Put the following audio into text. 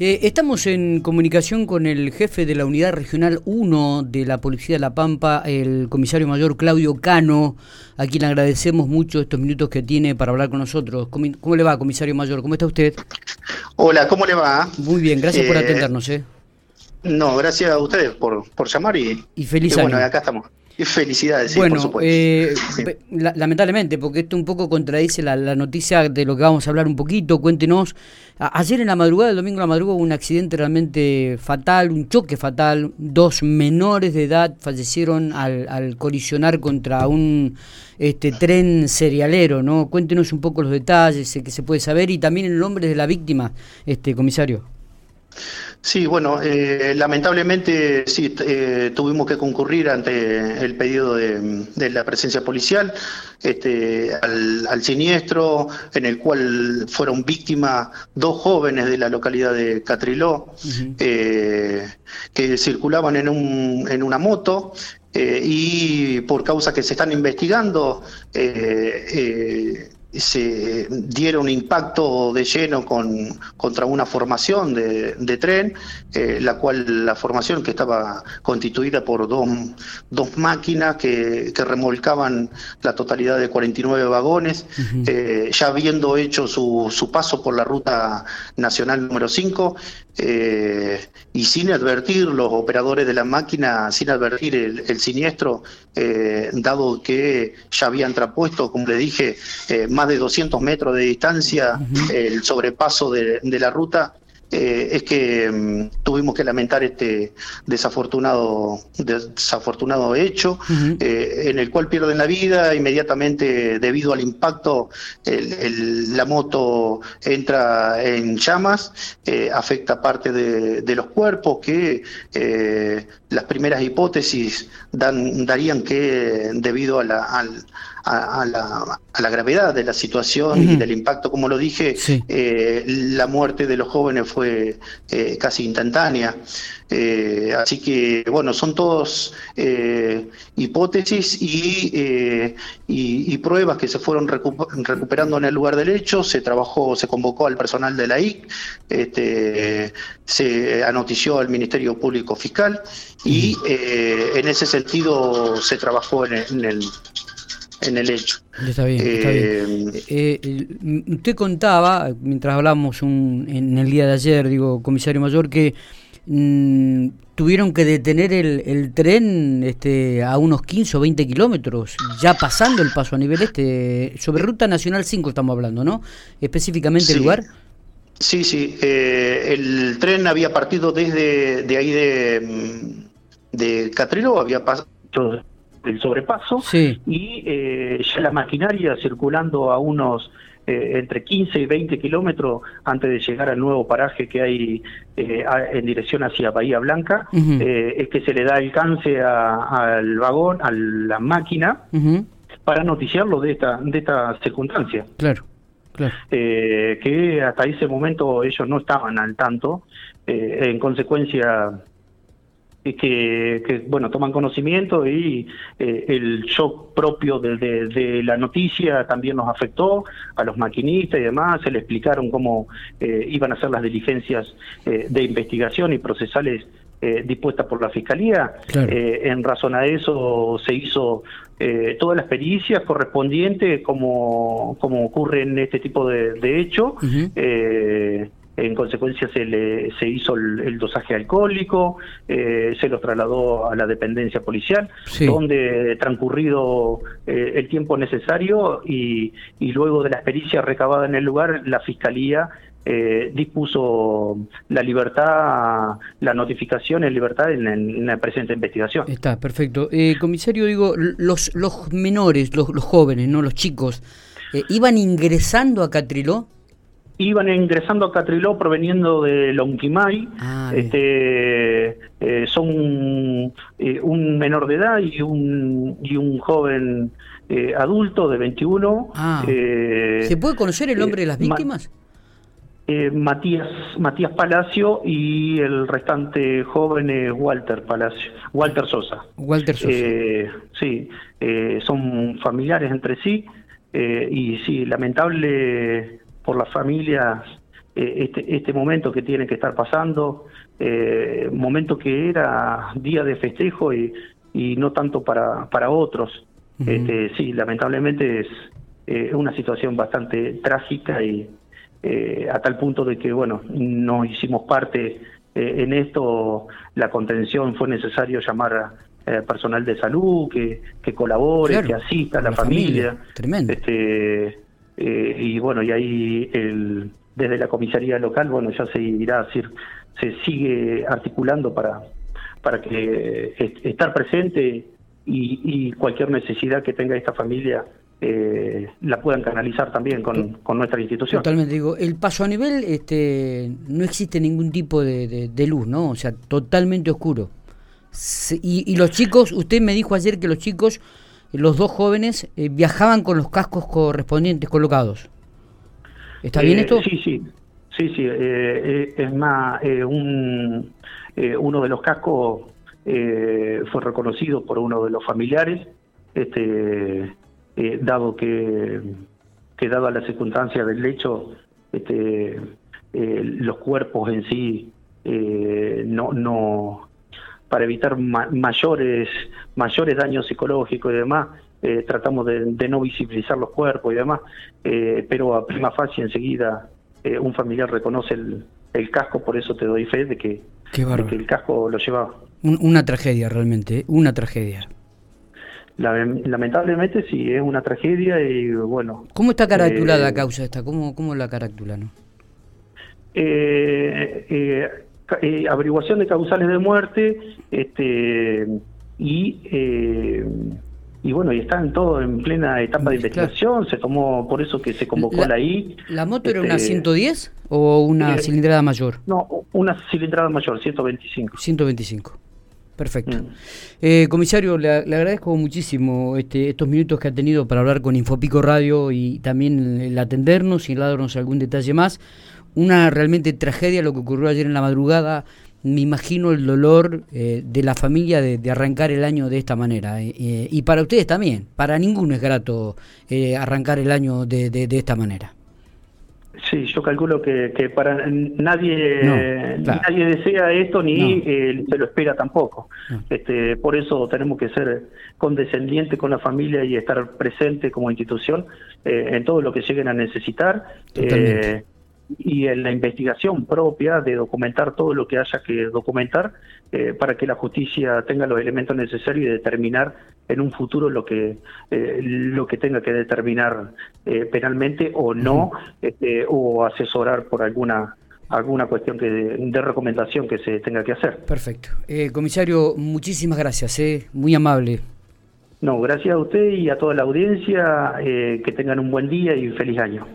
Eh, estamos en comunicación con el jefe de la Unidad Regional 1 de la Policía de La Pampa, el comisario mayor Claudio Cano, a quien le agradecemos mucho estos minutos que tiene para hablar con nosotros. ¿Cómo, le va, comisario mayor? ¿Cómo está usted? Hola, ¿cómo le va? Muy bien, gracias por eh, atendernos. ¿eh? No, gracias a ustedes por, por llamar y, y feliz y bueno, acá estamos. Felicidades, sí, bueno, por supuesto. Eh, lamentablemente, porque esto un poco contradice la, noticia de lo que vamos a hablar un poquito. Cuéntenos. ayer en la madrugada, el domingo en la madrugada, hubo un accidente realmente fatal, un choque fatal. Dos menores de edad fallecieron al, colisionar contra un este tren serialero, ¿no? Cuéntenos un poco los detalles que se puede saber y también el nombre de la víctima, este comisario. Sí, bueno, eh, lamentablemente sí, eh, tuvimos que concurrir ante el pedido de, la presencia policial este, al, siniestro en el cual fueron víctimas dos jóvenes de la localidad de Catriló eh, que circulaban en, un, en una moto y por causa que se están investigando se diera un impacto de lleno con, contra una formación de, de tren, eh, la cual la formación que estaba constituida por dos, dos máquinas que, que, remolcaban la totalidad de 49 vagones, eh, ya habiendo hecho su, su, paso por la ruta nacional número 5, eh, y sin advertir los operadores de la máquina, sin advertir el, el siniestro, dado que ya habían trapuesto, como le dije, más de 200 metros de distancia, el sobrepaso de, la ruta, eh, es que mm, tuvimos que lamentar este desafortunado desafortunado hecho eh, en el cual pierden la vida inmediatamente debido al impacto la moto entra en llamas eh, afecta parte de, los cuerpos que las primeras hipótesis dan, darían que debido a la, al, a, la, a, la, gravedad de la situación y del impacto, como lo dije, eh, la muerte de los jóvenes fue eh, casi instantánea. Eh, así que, bueno, son todos hipótesis y, y, pruebas que se fueron recuperando en el lugar del hecho. Se trabajó, se convocó al personal de la IC, este, se anotició al Ministerio Público Fiscal y en ese sentido se trabajó en el en el hecho. Está bien, está bien. Eh, eh, usted contaba, mientras hablábamos en el día de ayer, digo, comisario mayor, que mm, tuvieron que detener el, tren este, a unos 15 o 20 kilómetros, ya pasando el paso a nivel este, sobre Ruta Nacional 5 estamos hablando, ¿no? Específicamente el lugar. Sí, sí, eh, el tren había partido desde de ahí de, mm, de Catrilo, había pasado el sobrepaso y eh, ya la maquinaria circulando a unos eh, entre 15 y 20 kilómetros antes de llegar al nuevo paraje que hay eh, en dirección hacia Bahía Blanca, es que se le da alcance al vagón, a la máquina, para noticiarlo de esta, de esta circunstancia. Claro. Claro. que hasta ese momento ellos no estaban al tanto, en consecuencia que, que, bueno toman conocimiento y eh, el shock propio de, la noticia también nos afectó a los maquinistas y demás. Se le explicaron cómo eh, iban a ser las diligencias eh, de investigación y procesales dispuestas por la fiscalía. En razón a eso se hizo todas las pericias correspondientes como como ocurre en este tipo de, de hechos en consecuencia se, le, se hizo el, dosaje alcohólico, eh, se lo trasladó a la dependencia policial, donde transcurrido eh, el tiempo necesario y, y, luego de la experiencia recabada en el lugar, la Fiscalía eh, dispuso la libertad, la notificación en libertad en, la presente investigación. Está, perfecto. comisario, digo, los, los menores, los, los jóvenes, no los chicos, ¿iban ingresando a Catriló? Iban ingresando a Catriló proveniendo de Lonquimay, ah, este, eh, son eh, un menor de edad y un, y un joven eh, adulto de 21. Ah. ¿Se puede conocer el nombre de las víctimas? Matías Matías Palacio y el restante joven es Walter Palacio, Walter Sosa. Walter Sosa. sí, son familiares entre sí y sí, lamentable por las familias este, este momento que tiene que estar pasando, momento que era día de festejo y, y no tanto para, para otros. este, sí, lamentablemente es una situación bastante trágica y a tal punto de que, bueno, no hicimos parte en esto, la contención fue necesario llamar a eh, personal de salud que, que colabore, que asista a la, familia. Tremendo. Este, eh, y bueno, y ahí el, desde la comisaría local, bueno, ya se irá a decir, se sigue articulando para, para que estar presente y, cualquier necesidad que tenga esta familia eh, la puedan canalizar también con, con, nuestra institución. Totalmente digo, el paso a nivel este, no existe ningún tipo de, de luz, ¿no? O sea, totalmente oscuro y, los chicos, usted me dijo ayer que los chicos, los dos jóvenes, eh, viajaban con los cascos correspondientes colocados. ¿Está bien eh, esto? Sí, sí, sí, sí. Eh, es más, un, uno de los cascos fue reconocido por uno de los familiares, este, dado que, que dada la circunstancia del hecho, este, los cuerpos en sí no, no para evitar mayores, mayores daños psicológicos y demás, eh, tratamos de, no visibilizar los cuerpos y demás, eh, pero a prima facie enseguida eh, un familiar reconoce el, casco, por eso te doy fe de que, el casco lo llevaba. una tragedia realmente, una tragedia. lamentablemente sí, es una tragedia y bueno. ¿Cómo está caratulada la causa esta? ¿Cómo, cómo la caratulan? Eh, eh, averiguación de causales de muerte este y eh, y bueno y están todo en plena etapa de investigación se tomó por eso que se convocó la, I la moto era una 110 este, o una eh, cilindrada mayor no una cilindrada mayor 125 125 Perfecto. Mm. comisario, le, agradezco muchísimo este, estos minutos que ha tenido para hablar con Infopico Radio y también el atendernos y darnos algún detalle más una realmente tragedia lo que ocurrió ayer en la madrugada. Me imagino el dolor eh, de la familia de, arrancar el año de esta manera. Eh, eh, y para ustedes también. Para ninguno es grato arrancar el año de, de, esta manera. Sí, yo calculo que, que para nadie nadie desea esto ni se lo espera tampoco. Este, por eso tenemos que ser condescendientes con la familia y estar presente como institución en todo lo que lleguen a necesitar y en la investigación propia de documentar todo lo que haya que documentar eh, para que la justicia tenga los elementos necesarios y determinar en un futuro lo que eh, lo que tenga que determinar eh, penalmente o no este, o asesorar por alguna alguna cuestión que de, recomendación que se tenga que hacer. Perfecto. comisario, muchísimas gracias, muy amable. No, gracias a usted y a toda la audiencia, que tengan un buen día y feliz año.